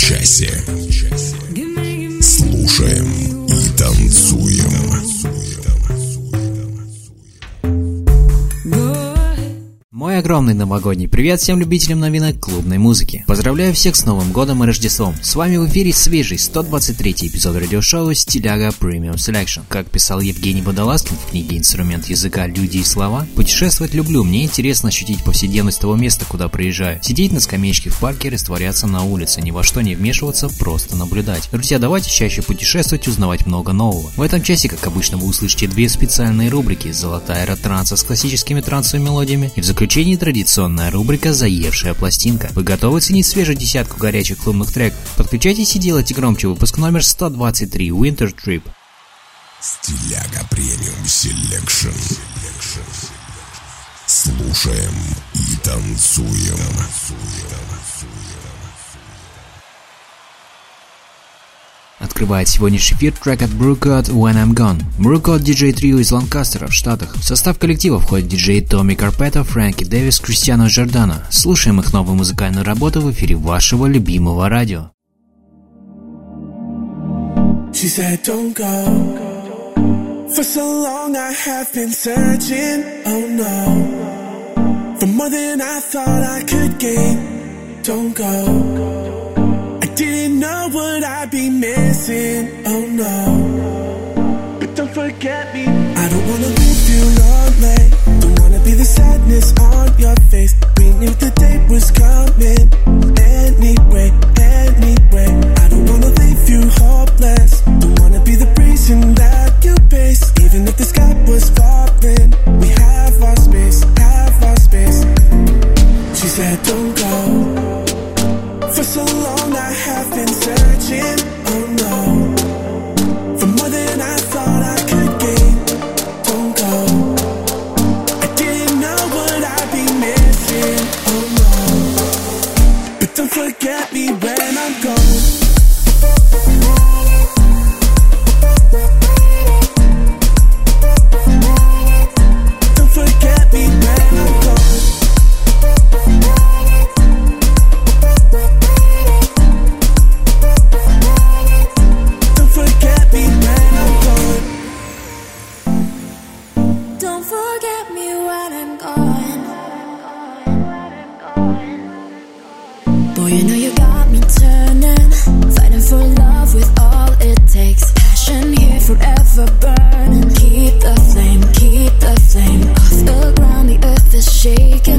Часе. Огромный новогодний привет всем любителям новинок клубной музыки. Поздравляю всех с Новым годом и Рождеством. С вами в эфире свежий 123 эпизод радиошоу «Стиляга Premium Selection». Как писал Евгений Водолазкин в книге «Инструмент языка. Люди и слова», путешествовать люблю, мне интересно ощутить повседневность того места, куда приезжаю. Сидеть на скамеечке в парке, растворяться на улице, ни во что не вмешиваться, просто наблюдать. Друзья, давайте чаще путешествовать, узнавать много нового. В этом часе, как обычно, вы услышите две специальные рубрики «Золотая эра транса» с классическими трансовыми мелодиями и в заключении традиционная рубрика «Заевшая пластинка». Вы готовы ценить свежую десятку горячих клубных треков? Подключайтесь и делайте громче выпуск номер 123 Winter Trip. Стиляга Премиум Селекшн. Слушаем и танцуем. Открывает сегодняшний эфир трек от Brewcode When I'm Gone. Brewcode диджей трио из Ланкастера в Штатах. В состав коллектива входят диджеи Томми Карпета, Фрэнки Дэвис, Кристиано Джордано. Слушаем их новую музыкальную работу в эфире вашего любимого радио. She said, Don't go. For so long I have been searching, oh no. For more than I thought I could gain. Don't go. Didn't know what I'd be missing, oh no. But don't forget me. I don't wanna leave you lonely. Don't wanna be the sadness on your face. We knew the day was coming. Anyway, anyway. I don't wanna leave you hopeless. Don't wanna be the reason that you base. Even if the sky was falling, we have our space, have our space. She said, Don't go. It can't be you know you got me turning, fighting for love with all it takes. Passion here forever burning. Keep the flame, keep the flame off the ground. The earth is shaking.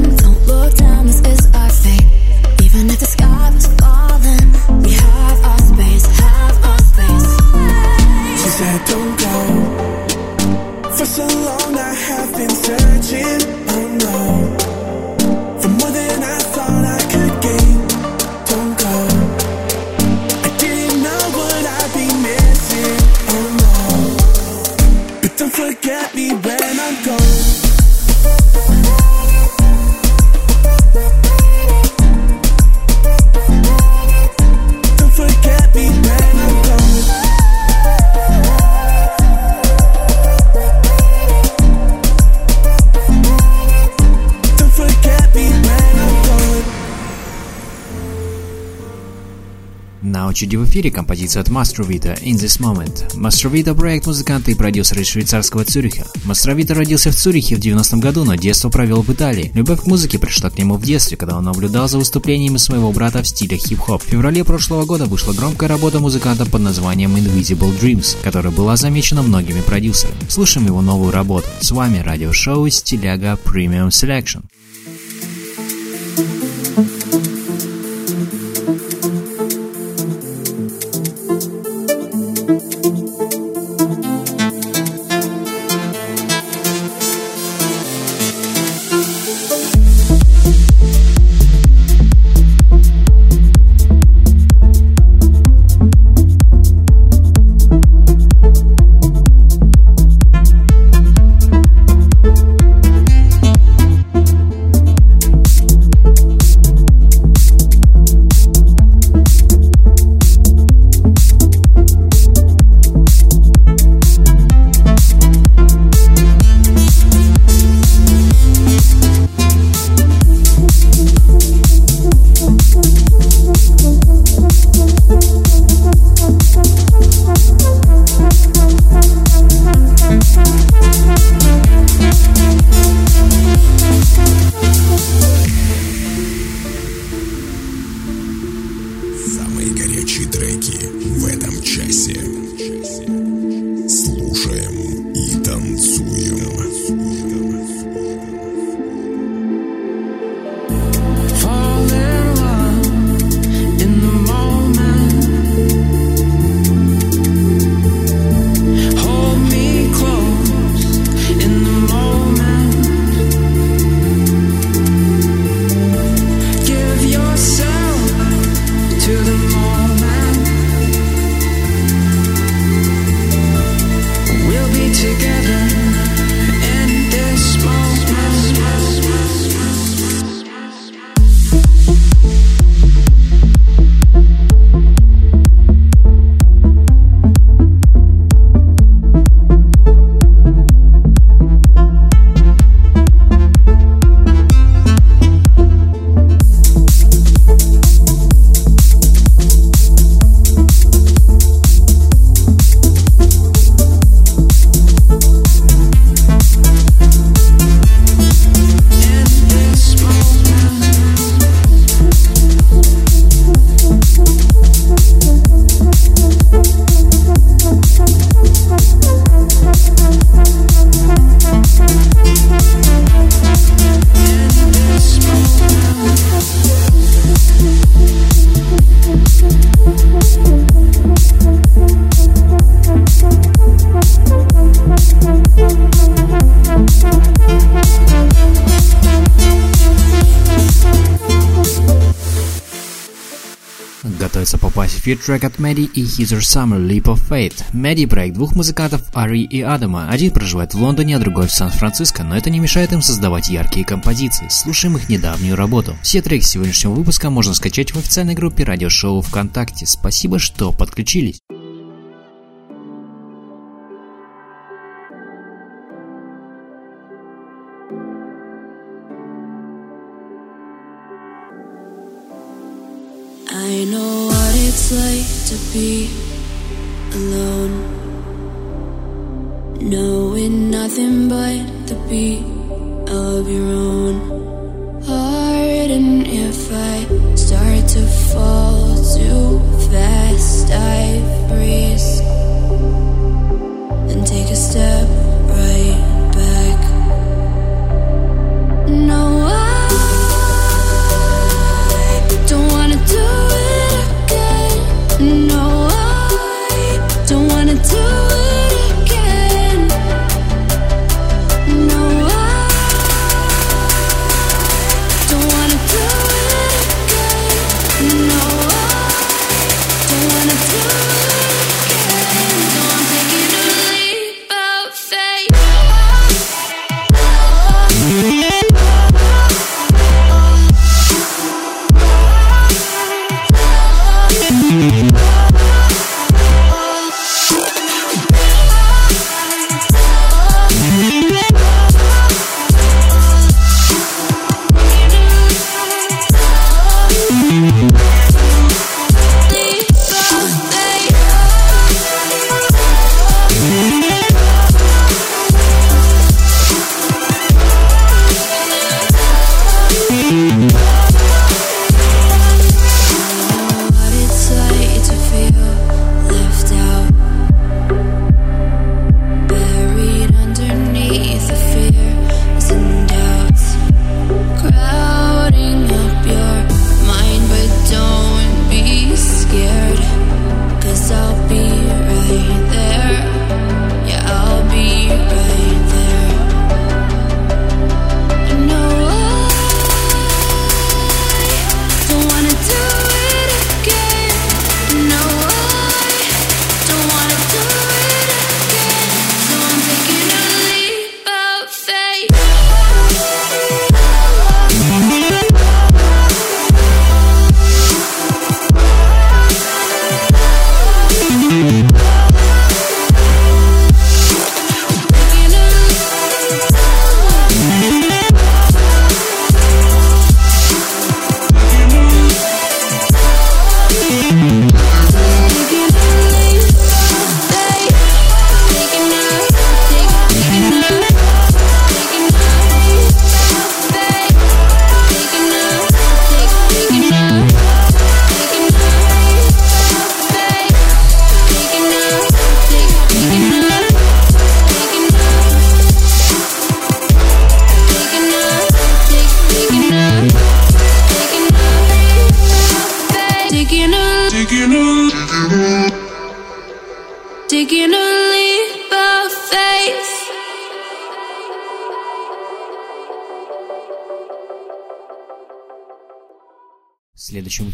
Очереди в эфире композиция от Mastrovita «In This Moment». Mastrovita – проект музыканта и продюсера из швейцарского Цюриха. Mastrovita родился в Цюрихе в 90-м году, но детство провел в Италии. Любовь к музыке пришла к нему в детстве, когда он наблюдал за выступлениями своего брата в стиле хип-хоп. В феврале прошлого года вышла громкая работа музыканта под названием Invisible Dreams, которая была замечена многими продюсерами. Слушаем его новую работу. С вами радиошоу «Стиляга Premium Selection». Готовится попасть в эфир трек от Мэдди и His Summer Leap of Faith. Мэдди – проект двух музыкантов Ари и Адама. Один проживает в Лондоне, а другой в Сан-Франциско, но это не мешает им создавать яркие композиции. Слушаем их недавнюю работу. Все треки сегодняшнего выпуска можно скачать в официальной группе радиошоу ВКонтакте. Спасибо, что подключились. To be alone, knowing nothing but the beat of your own heart. And if I start to fall too fast, I freeze and take a step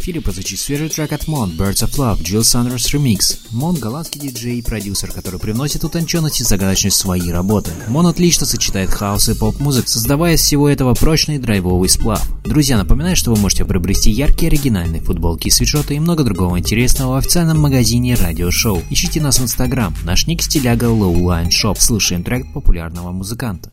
эфире прозвучит свежий трек от Mon, Birds of Love, Jill Sanders Remix. Мон – голландский диджей и продюсер, который привносит утонченность и загадочность в свои работы. Мон отлично сочетает хаос и поп-музык, создавая из всего этого прочный драйвовый сплав. Друзья, напоминаю, что вы можете приобрести яркие оригинальные футболки свитшоты и много другого интересного в официальном магазине Радио Шоу. Ищите нас в Инстаграм, наш ник стиляга Lowline Shop. Слушаем трек популярного музыканта.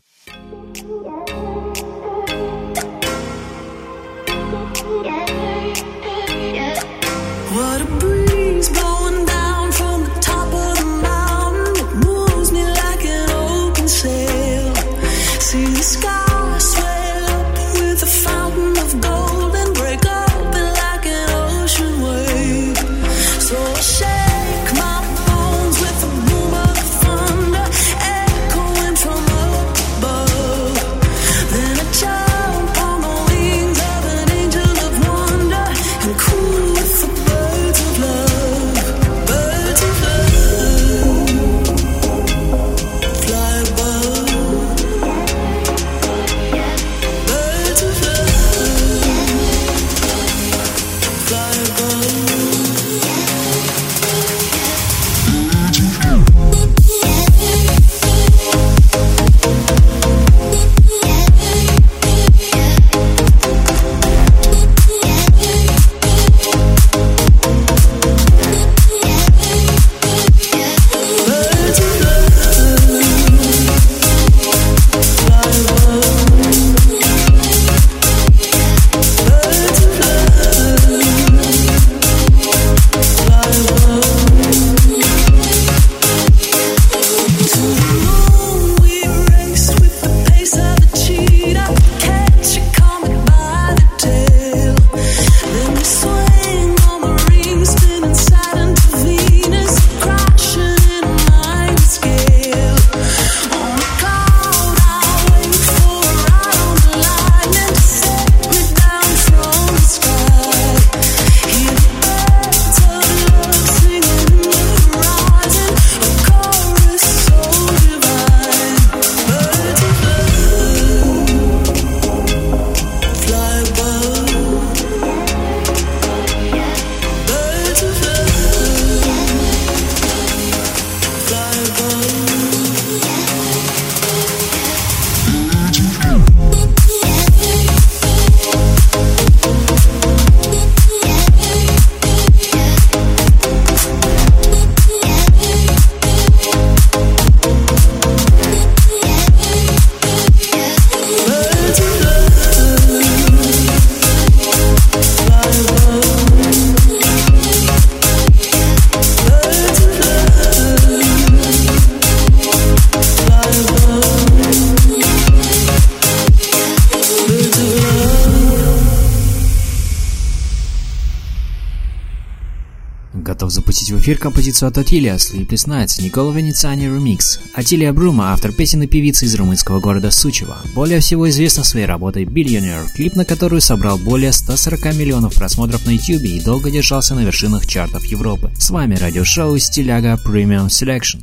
От Атилия Sleepless Nights Никола Венециани ремикс. Атилия Брума – автор песен и певица из румынского города Сучева. Более всего известна своей работой Billionaire, клип на которую собрал более 140 миллионов просмотров на YouTube и долго держался на вершинах чартов Европы. С вами радиошоу Стиляга Premium Selection.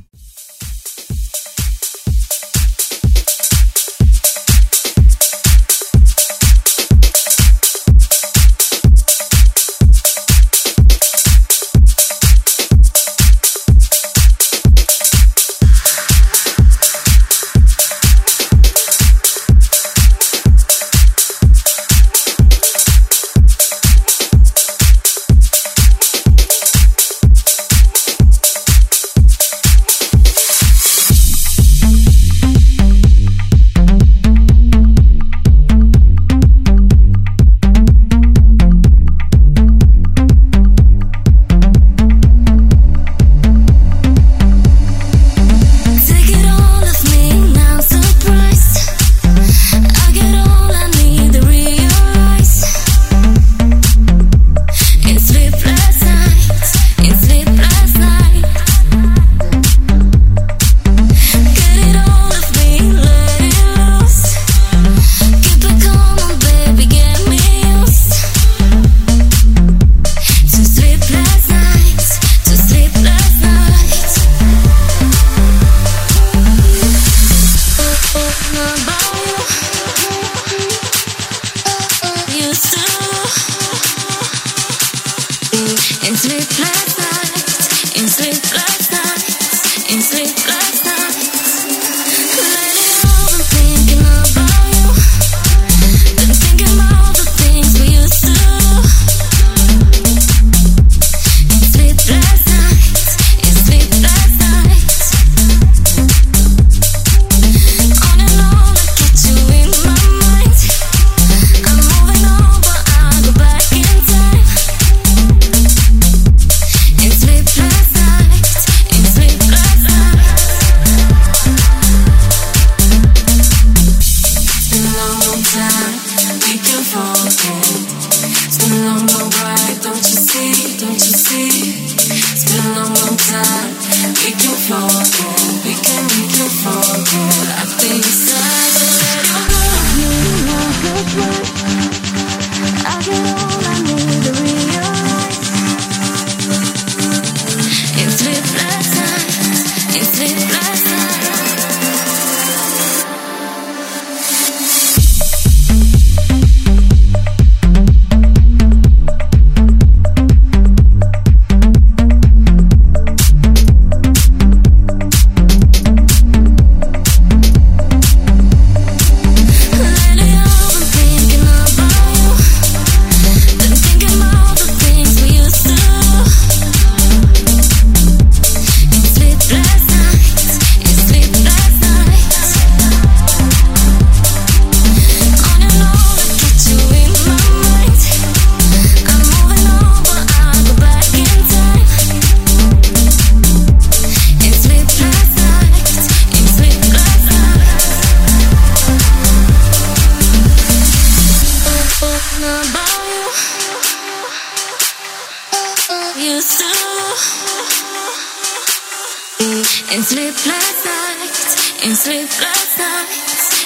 In sleep like nights, in sleep like nights, in sleep like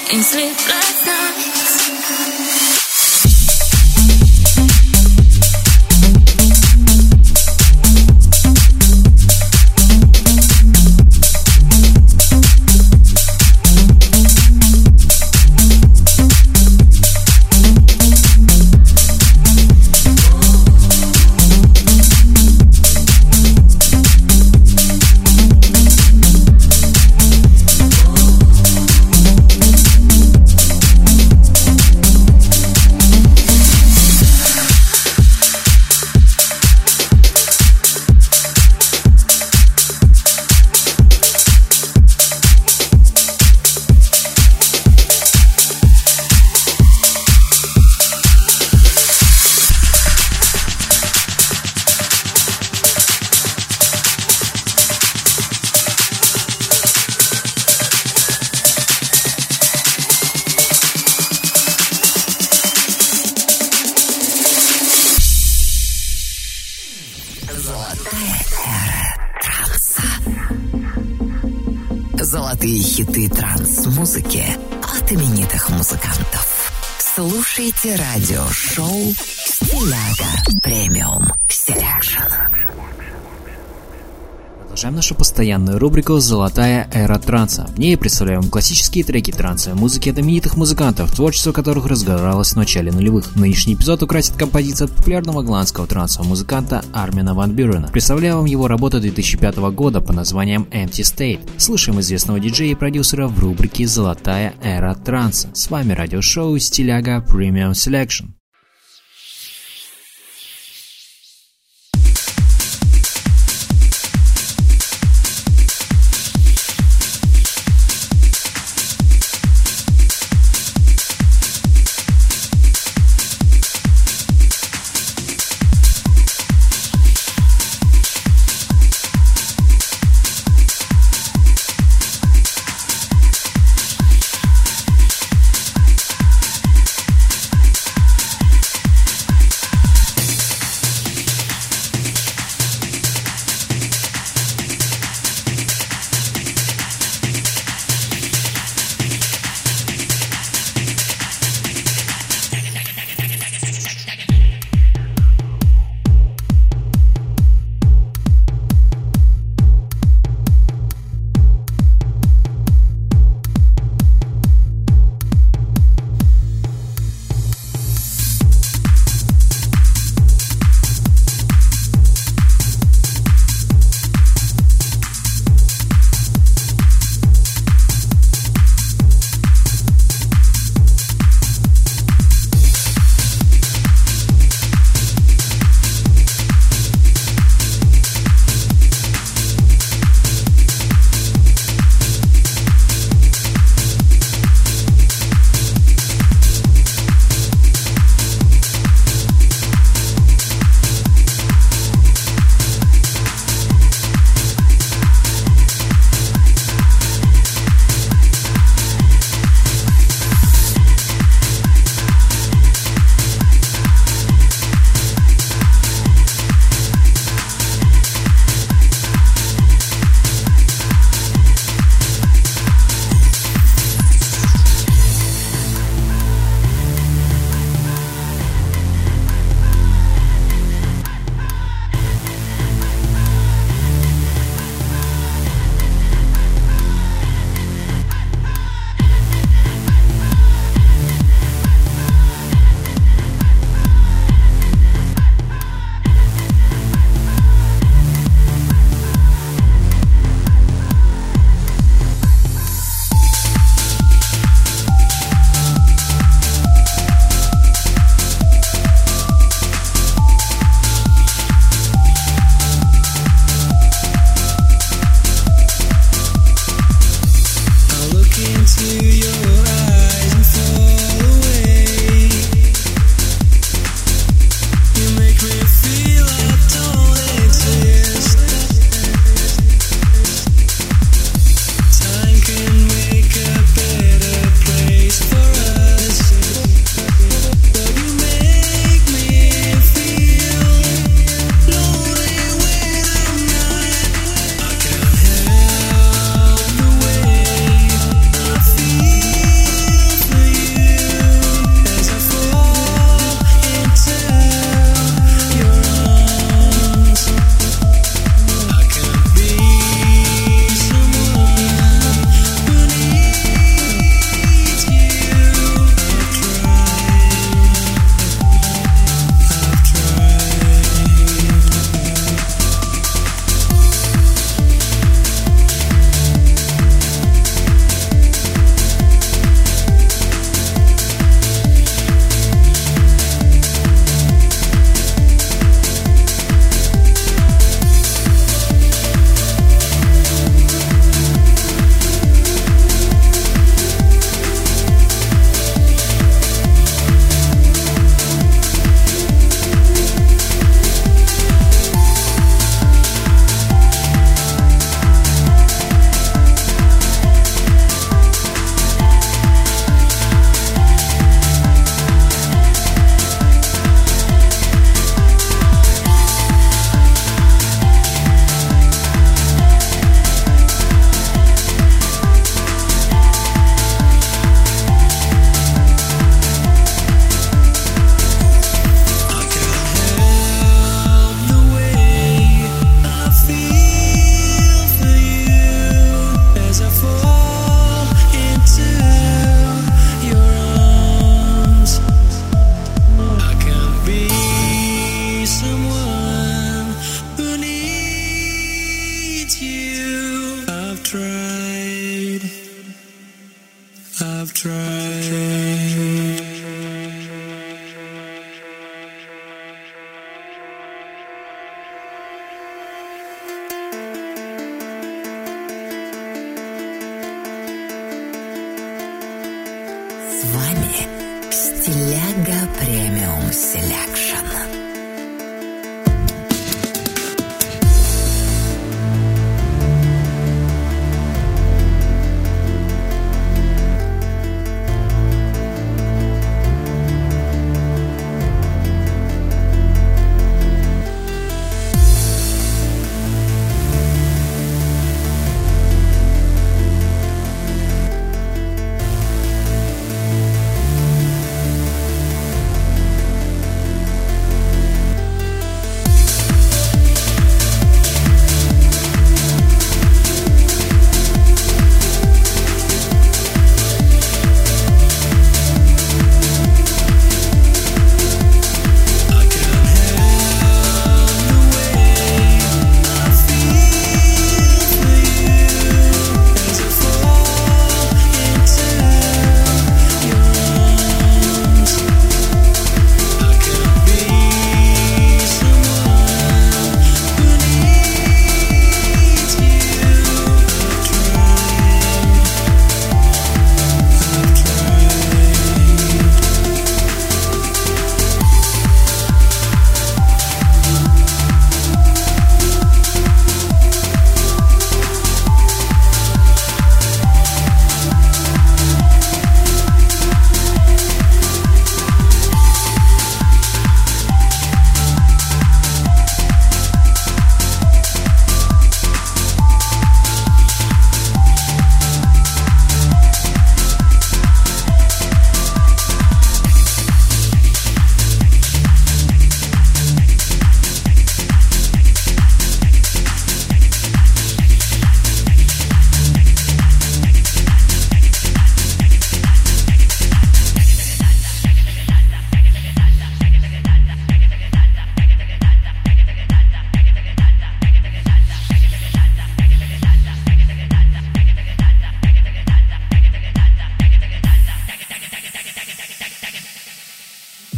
and slip Золотые хиты транс-музыки от именитых музыкантов. Слушайте радио-шоу «Стиляга Premium Selection». Продолжаем нашу постоянную рубрику «Золотая эра транса». В ней представляем классические треки трансовой музыки от музыкантов, творчество которых разгоралось в начале нулевых. Нынешний эпизод украсит композиция от популярного голландского трансового музыканта Армина Ван Бюрена. Представляю вам его работу 2005 года по названием Empty State. Слышим известного диджея и продюсера в рубрике «Золотая эра транса». С вами радиошоу «Стиляга Premium Selection». Selection.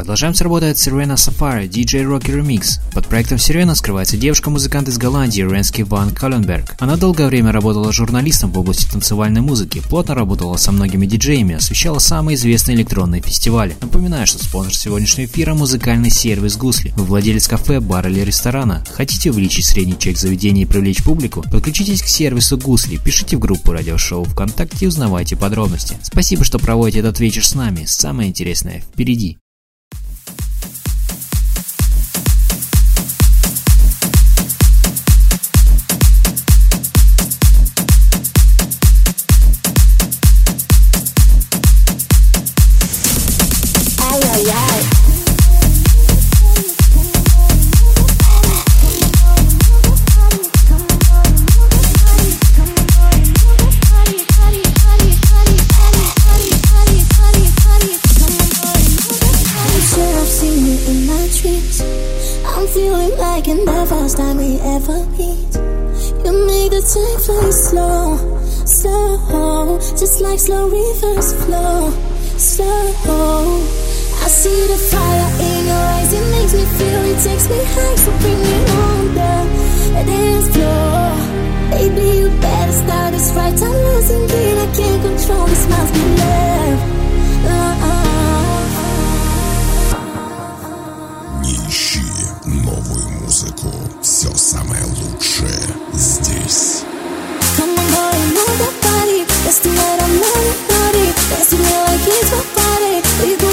Продолжаем с работой от Sirena Safari DJ Rocky Remix. Под проектом Sirena скрывается девушка-музыкант из Голландии Ренски Ван Каленберг. Она долгое время работала журналистом в области танцевальной музыки, плотно работала со многими диджеями, освещала самые известные электронные фестивали. Напоминаю, что спонсор сегодняшнего эфира – музыкальный сервис Гусли. Вы владелец кафе, бара или ресторана. Хотите увеличить средний чек заведения и привлечь публику? Подключитесь к сервису Гусли, пишите в группу радиошоу ВКонтакте и узнавайте подробности. Спасибо, что проводите этот вечер с нами. Самое интересное впереди. slow, slow, just like slow rivers flow, slow. I see the fire in your eyes, it makes me feel, it takes me high, so bring me on the dance floor. Baby, you better start this right. I'm losing it, I can't control this, must be love. Uh-uh. Не ищи новую музыку. Все самое лучшее здесь. Body. Let's do it on my body. Let's do it like it's my body. We go.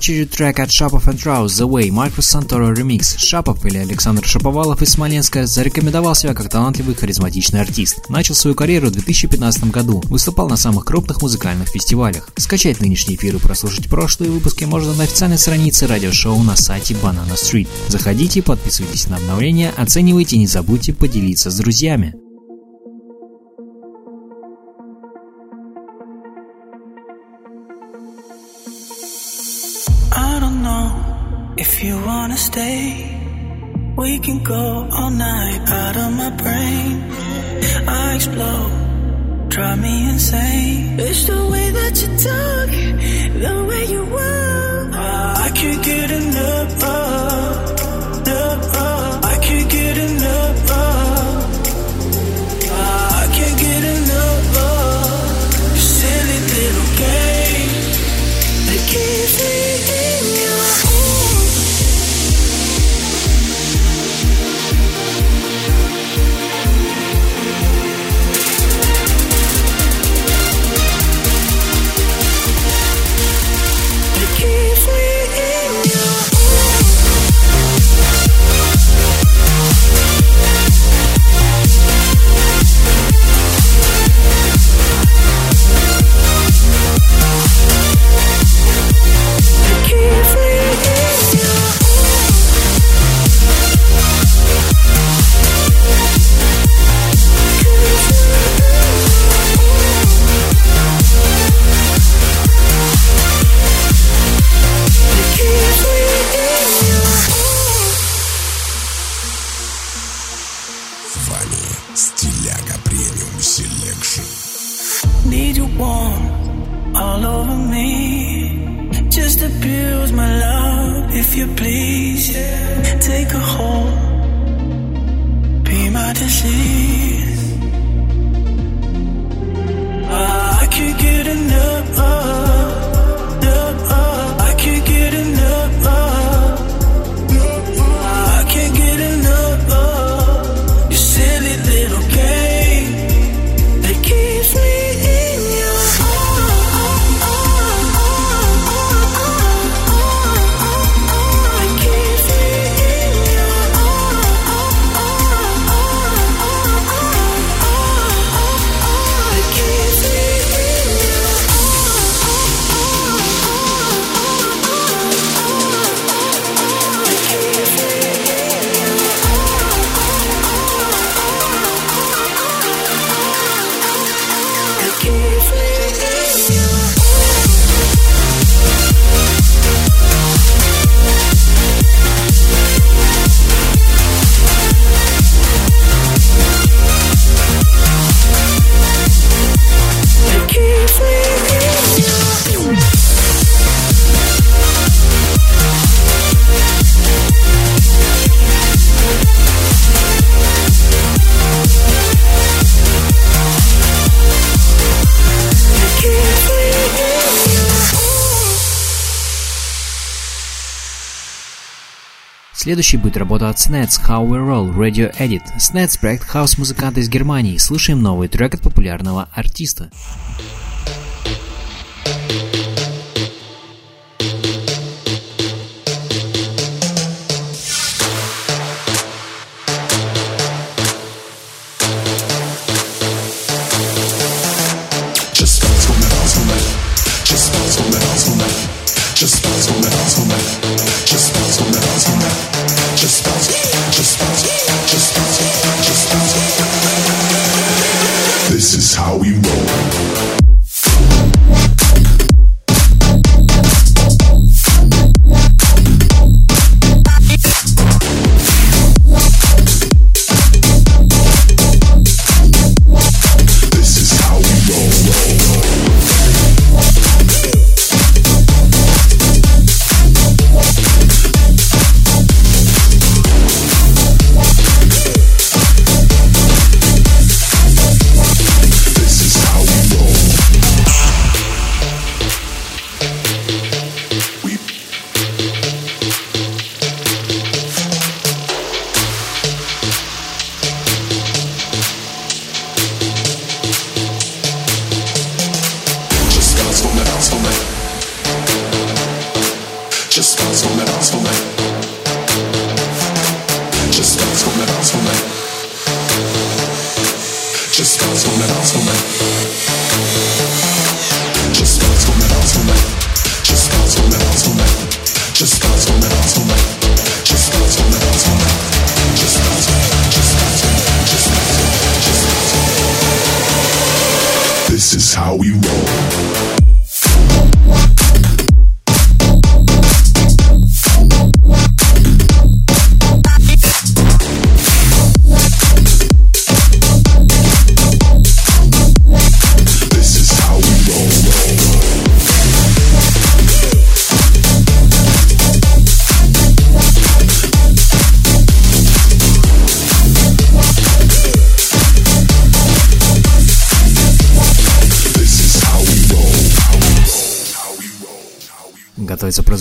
Очереди трек от Шапов and Rouse The Way Маркус Санторо ремикс. Шапов или Александр Шаповалов из Смоленска зарекомендовал себя как талантливый харизматичный артист. Начал свою карьеру в 2015 году, выступал на самых крупных музыкальных фестивалях. Скачать нынешний эфир и прослушать прошлые выпуски можно на официальной странице радиошоу на сайте Banana Street. Заходите, подписывайтесь на обновления, оценивайте и не забудьте поделиться с друзьями. If you wanna stay, we can go all night out of my brain. I explode, drive me insane. It's the way that you talk, the way you walk. I can't get enough. Следующий будет работа от Snets How We Roll Radio Edit. Snets – проект хаус-музыканта из Германии. Слушаем новый трек от популярного артиста.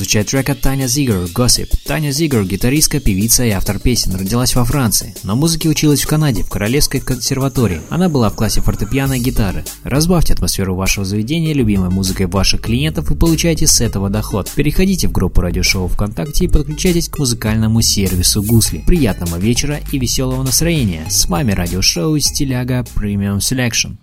Певчая трека Таня Зигер «Gossip». Таня Зигер – гитаристка, певица и автор песен, родилась во Франции, но музыке училась в Канаде, в Королевской консерватории. Она была в классе фортепиано и гитары. Разбавьте атмосферу вашего заведения любимой музыкой ваших клиентов и получайте с этого доход. Переходите в группу радиошоу ВКонтакте и подключайтесь к музыкальному сервису «Гусли». Приятного вечера и веселого настроения! С вами радиошоу «Стиляга Premium Selection».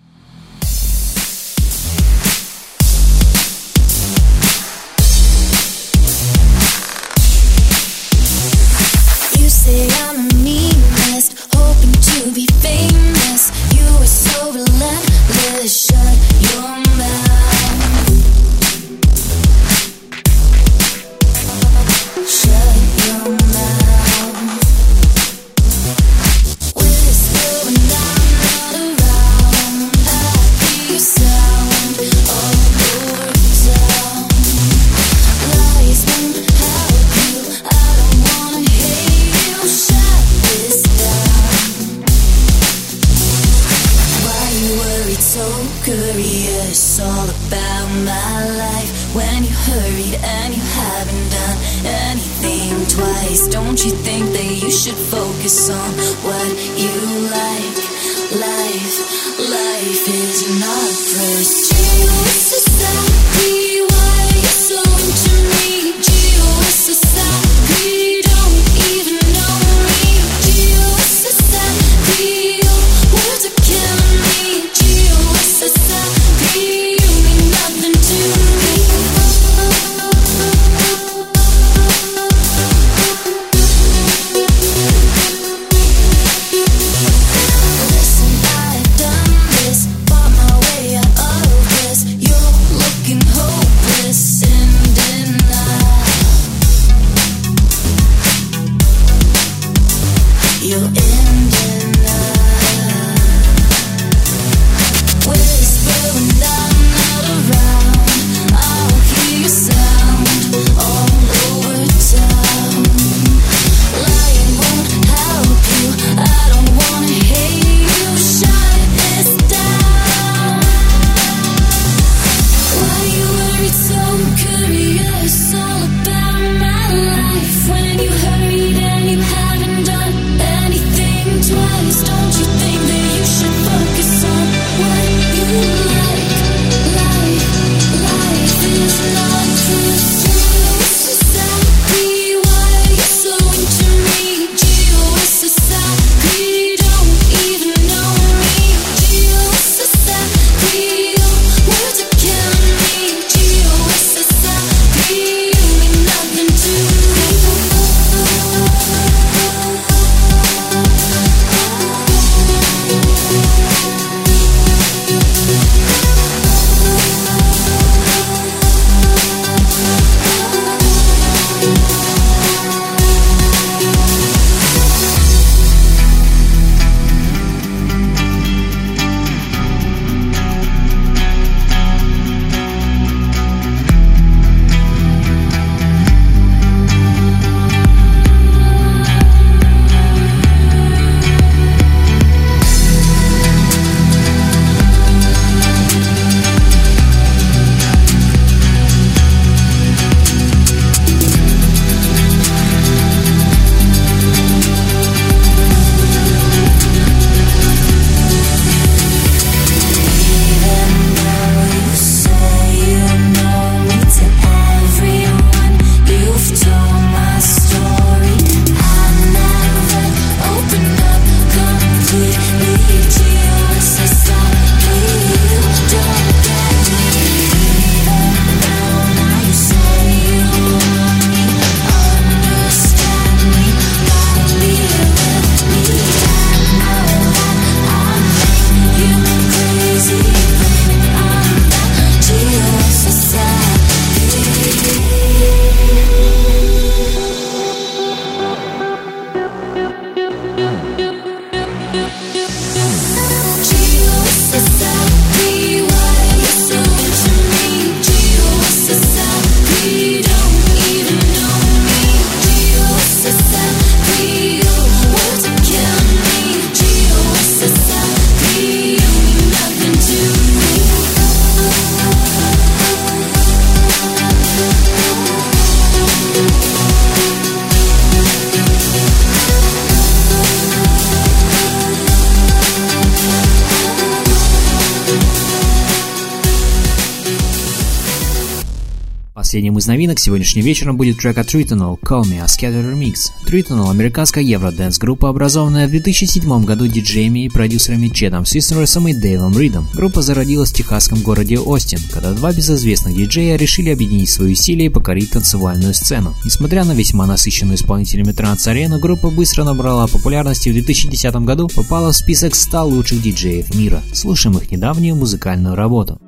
Последним из новинок сегодняшним вечером будет трек от Tritonal «Call Me a Scatter Remix». Tritonal – американская евро-дэнс-группа, образованная в 2007 году диджеями и продюсерами Чедом Систерсом и Дейлом Ридом. Группа зародилась в техасском городе Остин, когда два безызвестных диджея решили объединить свои усилия и покорить танцевальную сцену. Несмотря на весьма насыщенную исполнителями транс-арену, группа быстро набрала популярности и в 2010 году попала в список 100 лучших диджеев мира. Слушаем их недавнюю музыкальную работу.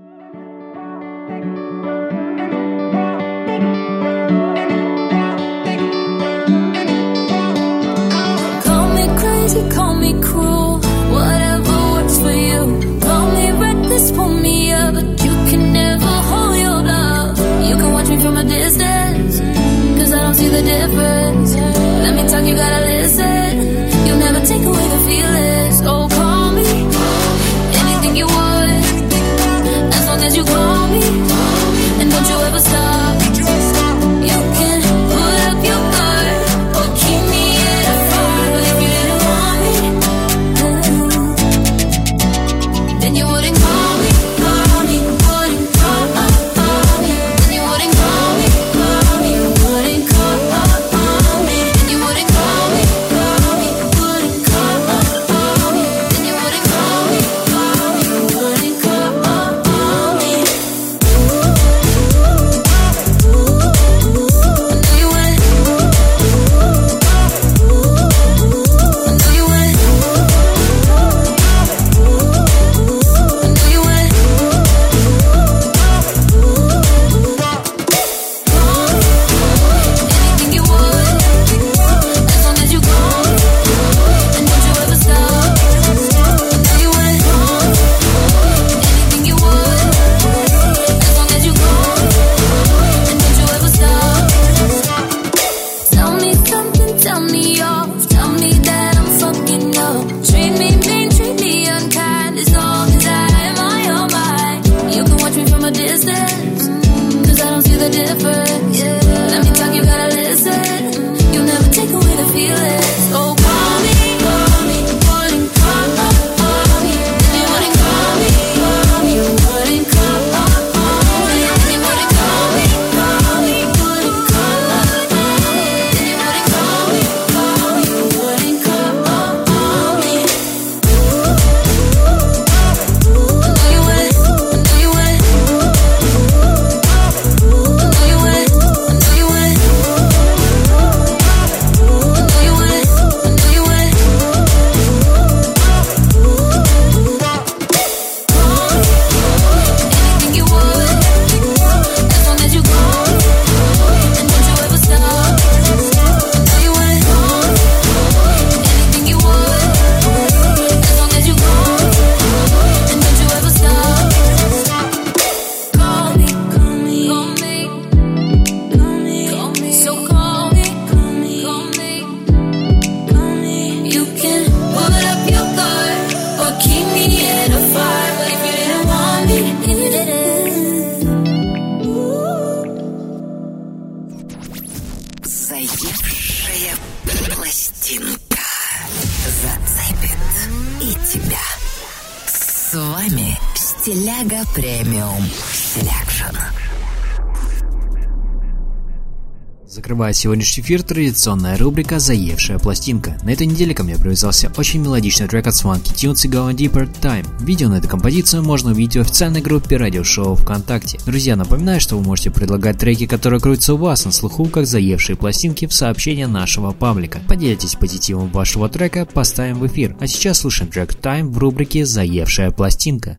открывает сегодняшний эфир традиционная рубрика «Заевшая пластинка». На этой неделе ко мне привязался очень мелодичный трек от Swanky Tunes и Going Deeper Time. Видео на эту композицию можно увидеть в официальной группе радиошоу ВКонтакте. Друзья, напоминаю, что вы можете предлагать треки, которые крутятся у вас на слуху, как заевшие пластинки в сообщения нашего паблика. Поделитесь позитивом вашего трека, поставим в эфир. А сейчас слушаем трек Time в рубрике «Заевшая пластинка».